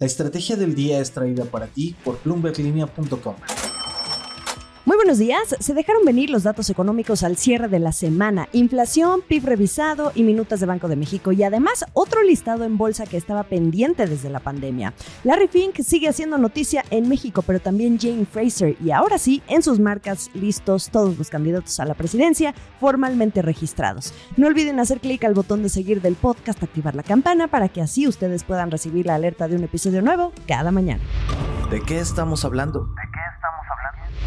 La estrategia del día es traída para ti por bloomberglinea.com. Muy buenos días. Se dejaron venir los datos económicos al cierre de la semana. Inflación, PIB revisado y minutas de Banco de México. Y además otro listado en bolsa que estaba pendiente desde la pandemia. Larry Fink sigue haciendo noticia en México, pero también Jane Fraser. Y ahora sí, en sus marcas listos todos los candidatos a la presidencia formalmente registrados. No olviden hacer clic al botón de seguir del podcast, activar la campana para que así ustedes puedan recibir la alerta de un episodio nuevo cada mañana. ¿De qué estamos hablando?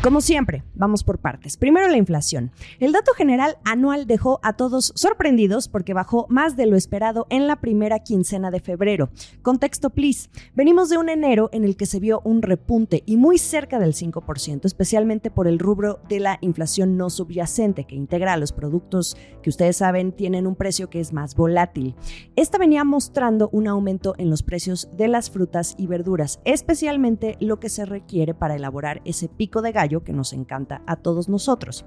Como siempre, vamos por partes. Primero la inflación. El dato general anual dejó a todos sorprendidos porque bajó más de lo esperado en la primera quincena de febrero. Contexto, please. Venimos de un enero en el que se vio un repunte y muy cerca del 5%, especialmente por el rubro de la inflación no subyacente que integra a los productos que ustedes saben tienen un precio que es más volátil. Esta venía mostrando un aumento en los precios de las frutas y verduras, especialmente lo que se requiere para elaborar ese pico de gallo que nos encanta a todos nosotros.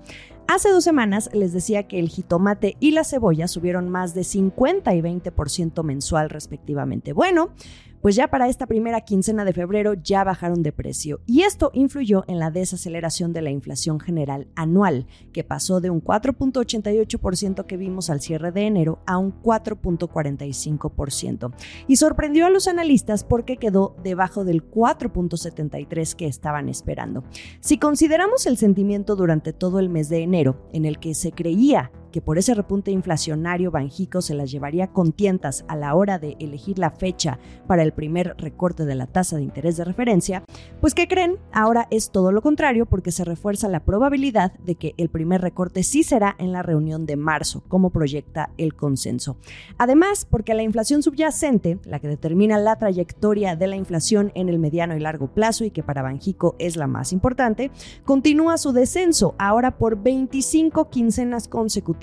Hace dos semanas les decía que el jitomate y la cebolla subieron más de 50 y 20% mensual respectivamente. Bueno, pues ya para esta primera quincena de febrero ya bajaron de precio y esto influyó en la desaceleración de la inflación general anual, que pasó de un 4.88% que vimos al cierre de enero a un 4.45%. Y sorprendió a los analistas porque quedó debajo del 4.73% que estaban esperando. Si consideramos el sentimiento durante todo el mes de enero, en el que se creía que por ese repunte inflacionario Banjico se las llevaría con tientas a la hora de elegir la fecha para el primer recorte de la tasa de interés de referencia, pues ¿qué creen? Ahora es todo lo contrario porque se refuerza la probabilidad de que el primer recorte sí será en la reunión de marzo, como proyecta el consenso. Además, porque la inflación subyacente, la que determina la trayectoria de la inflación en el mediano y largo plazo y que para Banjico es la más importante, continúa su descenso ahora por 25 quincenas consecutivas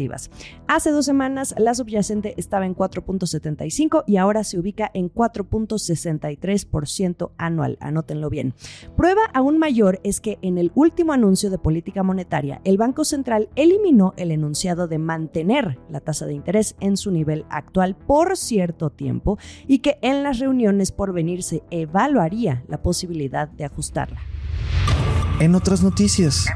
Hace dos semanas la subyacente estaba en 4.75 y ahora se ubica en 4.63% anual. Anótenlo bien. Prueba aún mayor es que en el último anuncio de política monetaria, el Banco Central eliminó el enunciado de mantener la tasa de interés en su nivel actual por cierto tiempo y que en las reuniones por venir se evaluaría la posibilidad de ajustarla. En otras noticias.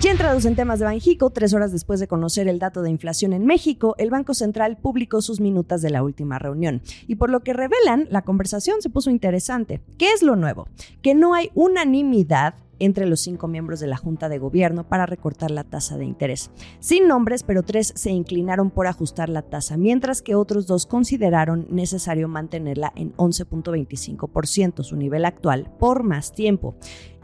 Ya entrados en temas de Banjico, tres horas después de conocer el dato de inflación en México, el Banco Central publicó sus minutas de la última reunión. Y por lo que revelan, la conversación se puso interesante. ¿Qué es lo nuevo? Que no hay unanimidad entre los cinco miembros de la Junta de Gobierno para recortar la tasa de interés. Sin nombres, pero tres se inclinaron por ajustar la tasa, mientras que otros dos consideraron necesario mantenerla en 11.25%, su nivel actual, por más tiempo.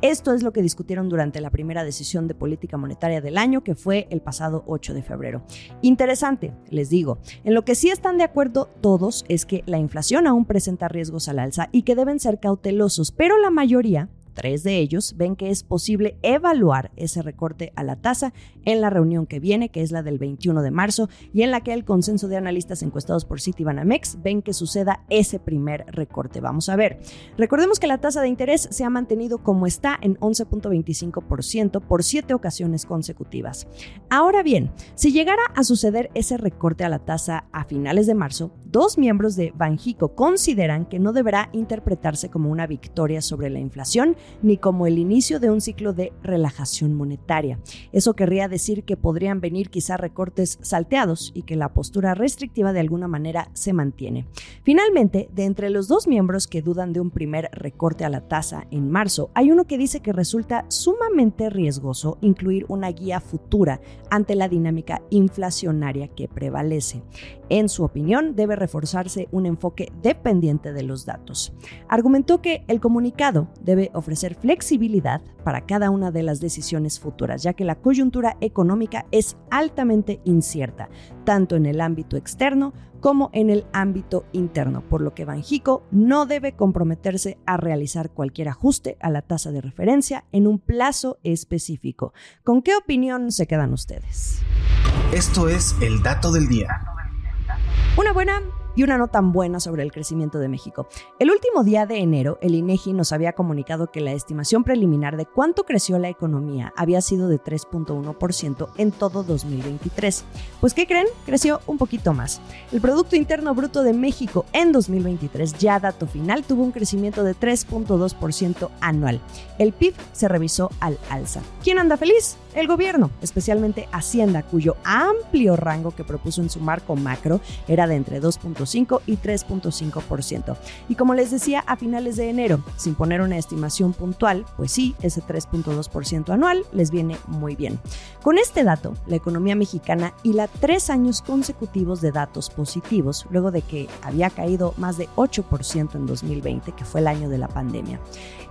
Esto es lo que discutieron durante la primera decisión de política monetaria del año, que fue el pasado 8 de febrero. Interesante, les digo. En lo que sí están de acuerdo todos es que la inflación aún presenta riesgos al alza y que deben ser cautelosos, pero la mayoría Tres de ellos ven que es posible evaluar ese recorte a la tasa en la reunión que viene, que es la del 21 de marzo, y en la que el consenso de analistas encuestados por Citibanamex ven que suceda ese primer recorte. Vamos a ver. Recordemos que la tasa de interés se ha mantenido como está en 11.25% por siete ocasiones consecutivas. Ahora bien, si llegara a suceder ese recorte a la tasa a finales de marzo, dos miembros de Banjico consideran que no deberá interpretarse como una victoria sobre la inflación ni como el inicio de un ciclo de relajación monetaria. Eso querría decir que podrían venir quizá recortes salteados y que la postura restrictiva de alguna manera se mantiene. Finalmente, de entre los dos miembros que dudan de un primer recorte a la tasa en marzo, hay uno que dice que resulta sumamente riesgoso incluir una guía futura ante la dinámica inflacionaria que prevalece. En su opinión, debe reforzarse un enfoque dependiente de los datos. Argumentó que el comunicado debe ofrecer flexibilidad para cada una de las decisiones futuras, ya que la coyuntura económica es altamente incierta, tanto en el ámbito externo como en el ámbito interno, por lo que Banjico no debe comprometerse a realizar cualquier ajuste a la tasa de referencia en un plazo específico. ¿Con qué opinión se quedan ustedes? Esto es el dato del día. Una buena y una no tan buena sobre el crecimiento de México. El último día de enero, el INEGI nos había comunicado que la estimación preliminar de cuánto creció la economía había sido de 3.1% en todo 2023. Pues ¿qué creen? Creció un poquito más. El Producto Interno Bruto de México en 2023, ya dato final, tuvo un crecimiento de 3.2% anual. El PIB se revisó al alza. ¿Quién anda feliz? El gobierno, especialmente Hacienda, cuyo amplio rango que propuso en su marco macro era de entre 2.5 y 3.5%. Y como les decía a finales de enero, sin poner una estimación puntual, pues sí, ese 3.2% anual les viene muy bien. Con este dato, la economía mexicana y la tres años consecutivos de datos positivos, luego de que había caído más de 8% en 2020, que fue el año de la pandemia.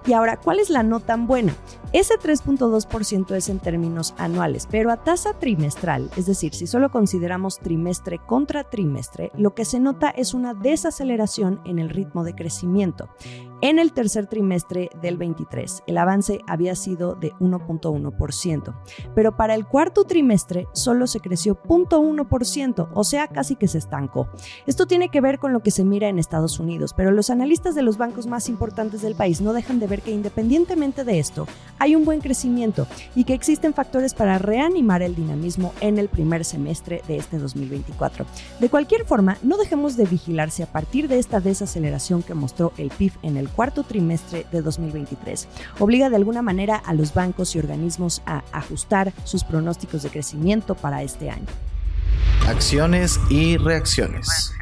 Y ahora, ¿cuál es la no tan buena? Ese 3.2% es en términos anuales, pero a tasa trimestral, es decir, si solo consideramos trimestre contra trimestre, lo que se nota es una desaceleración en el ritmo de crecimiento. En el tercer trimestre del 23, el avance había sido de 1.1%, pero para el cuarto trimestre solo se creció 0.1%, o sea, casi que se estancó. Esto tiene que ver con lo que se mira en Estados Unidos, pero los analistas de los bancos más importantes del país no dejan de ver que independientemente de esto, hay un buen crecimiento y que existen factores para reanimar el dinamismo en el primer semestre de este 2024. De cualquier forma, no dejemos de vigilar si a partir de esta desaceleración que mostró el PIB en el cuarto trimestre de 2023. Obliga de alguna manera a los bancos y organismos a ajustar sus pronósticos de crecimiento para este año. Acciones y reacciones.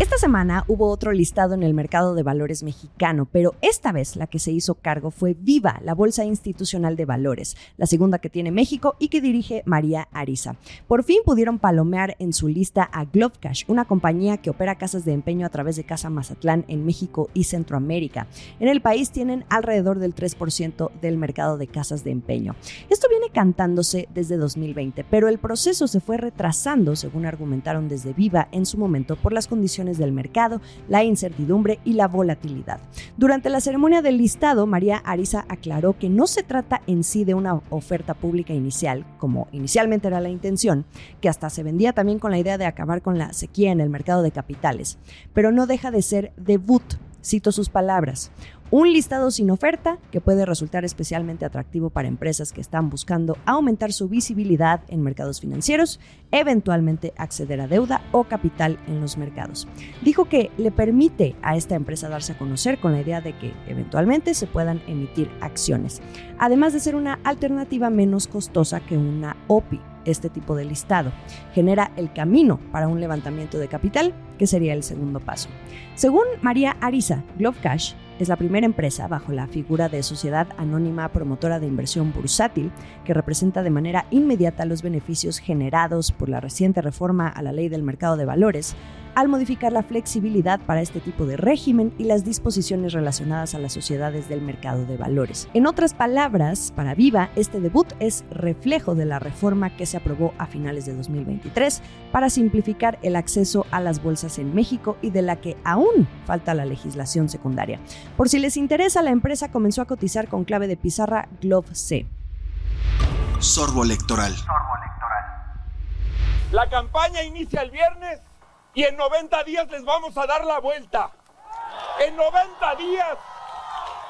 Esta semana hubo otro listado en el mercado de valores mexicano, pero esta vez la que se hizo cargo fue Viva, la Bolsa Institucional de Valores, la segunda que tiene México y que dirige María Ariza. Por fin pudieron palomear en su lista a Glovecash, una compañía que opera casas de empeño a través de Casa Mazatlán en México y Centroamérica. En el país tienen alrededor del 3% del mercado de casas de empeño. Esto viene cantándose desde 2020, pero el proceso se fue retrasando, según argumentaron desde Viva en su momento, por las condiciones del mercado, la incertidumbre y la volatilidad. Durante la ceremonia del listado, María Ariza aclaró que no se trata en sí de una oferta pública inicial, como inicialmente era la intención, que hasta se vendía también con la idea de acabar con la sequía en el mercado de capitales, pero no deja de ser debut, cito sus palabras, un listado sin oferta que puede resultar especialmente atractivo para empresas que están buscando aumentar su visibilidad en mercados financieros, eventualmente acceder a deuda o capital en los mercados. Dijo que le permite a esta empresa darse a conocer con la idea de que eventualmente se puedan emitir acciones, además de ser una alternativa menos costosa que una OPI este tipo de listado. Genera el camino para un levantamiento de capital, que sería el segundo paso. Según María Ariza, Glovecash es la primera empresa bajo la figura de sociedad anónima promotora de inversión bursátil que representa de manera inmediata los beneficios generados por la reciente reforma a la ley del mercado de valores al modificar la flexibilidad para este tipo de régimen y las disposiciones relacionadas a las sociedades del mercado de valores. En otras palabras, para Viva, este debut es reflejo de la reforma que se aprobó a finales de 2023 para simplificar el acceso a las bolsas en México y de la que aún falta la legislación secundaria. Por si les interesa, la empresa comenzó a cotizar con clave de pizarra Glove C. Sorbo electoral. La campaña inicia el viernes y en 90 días les vamos a dar la vuelta. En 90 días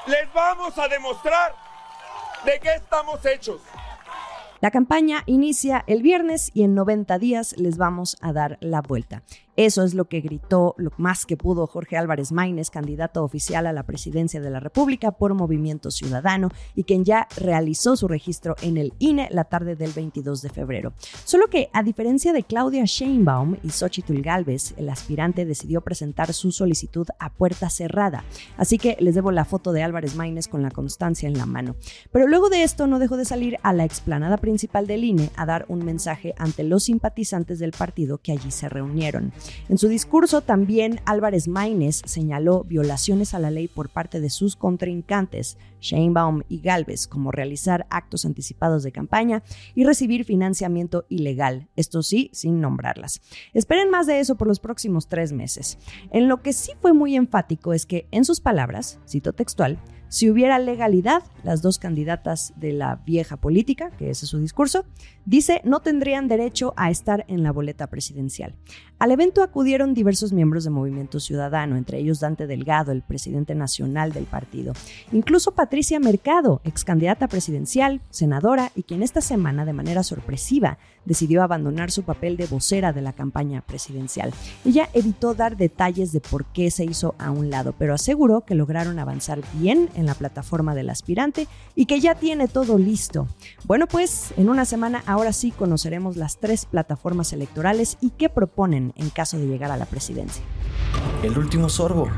les vamos a demostrar de qué estamos hechos. La campaña inicia el viernes y en 90 días les vamos a dar la vuelta. Eso es lo que gritó lo más que pudo Jorge Álvarez Maínez, candidato oficial a la presidencia de la República por Movimiento Ciudadano y quien ya realizó su registro en el INE la tarde del 22 de febrero. Solo que, a diferencia de Claudia Sheinbaum y Xochitl Galvez, el aspirante decidió presentar su solicitud a puerta cerrada. Así que les debo la foto de Álvarez Maínez con la constancia en la mano. Pero luego de esto no dejó de salir a la explanada principal del INE a dar un mensaje ante los simpatizantes del partido que allí se reunieron. En su discurso también Álvarez Maínez señaló violaciones a la ley por parte de sus contrincantes, Sheinbaum y Galvez, como realizar actos anticipados de campaña y recibir financiamiento ilegal, esto sí, sin nombrarlas. Esperen más de eso por los próximos tres meses. En lo que sí fue muy enfático es que, en sus palabras, cito textual, Si hubiera legalidad, las dos candidatas de la vieja política, que ese es su discurso, dice no tendrían derecho a estar en la boleta presidencial. Al evento acudieron diversos miembros de Movimiento Ciudadano, entre ellos Dante Delgado, el presidente nacional del partido. Incluso Patricia Mercado, ex candidata presidencial, senadora y quien esta semana de manera sorpresiva decidió abandonar su papel de vocera de la campaña presidencial. Ella evitó dar detalles de por qué se hizo a un lado, pero aseguró que lograron avanzar bien en la plataforma del aspirante y que ya tiene todo listo. Bueno, pues en una semana ahora sí conoceremos las tres plataformas electorales y qué proponen en caso de llegar a la presidencia. El último sorbo.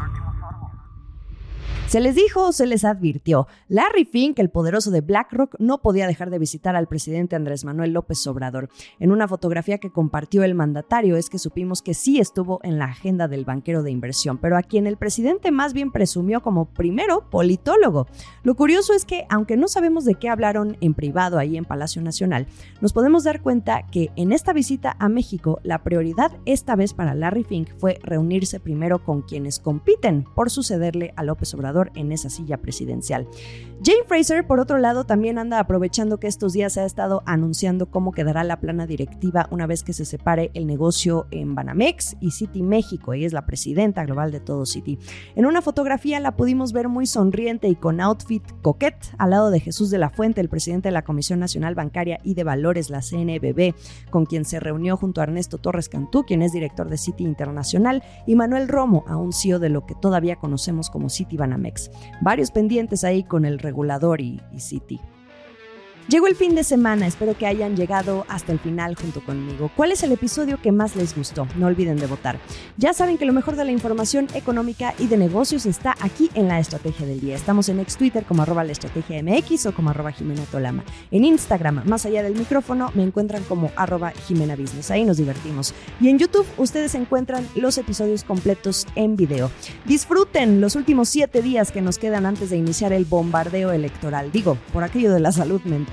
Se les dijo o se les advirtió. Larry Fink, el poderoso de BlackRock, no podía dejar de visitar al presidente Andrés Manuel López Obrador. En una fotografía que compartió el mandatario es que supimos que sí estuvo en la agenda del banquero de inversión, pero a quien el presidente más bien presumió como primero politólogo. Lo curioso es que, aunque no sabemos de qué hablaron en privado ahí en Palacio Nacional, nos podemos dar cuenta que en esta visita a México la prioridad esta vez para Larry Fink fue reunirse primero con quienes compiten por sucederle a López Obrador en esa silla presidencial. Jane Fraser, por otro lado, también anda aprovechando que estos días se ha estado anunciando cómo quedará la plana directiva una vez que se separe el negocio en Banamex y City México. Ella es la presidenta global de todo City. En una fotografía la pudimos ver muy sonriente y con outfit coquette al lado de Jesús de la Fuente, el presidente de la Comisión Nacional Bancaria y de Valores, la CNBB, con quien se reunió junto a Ernesto Torres Cantú, quien es director de City Internacional, y Manuel Romo, a un CEO de lo que todavía conocemos como City Banamex. Varios pendientes ahí con el regulador y, y City. Llegó el fin de semana, espero que hayan llegado hasta el final junto conmigo. ¿Cuál es el episodio que más les gustó? No olviden de votar. Ya saben que lo mejor de la información económica y de negocios está aquí en la Estrategia del Día. Estamos en ex Twitter como arroba la estrategia MX o como arroba Jimena Tolama. En Instagram, más allá del micrófono, me encuentran como arroba Jimena. Ahí nos divertimos. Y en YouTube ustedes encuentran los episodios completos en video. Disfruten los últimos siete días que nos quedan antes de iniciar el bombardeo electoral. Digo, por aquello de la salud mental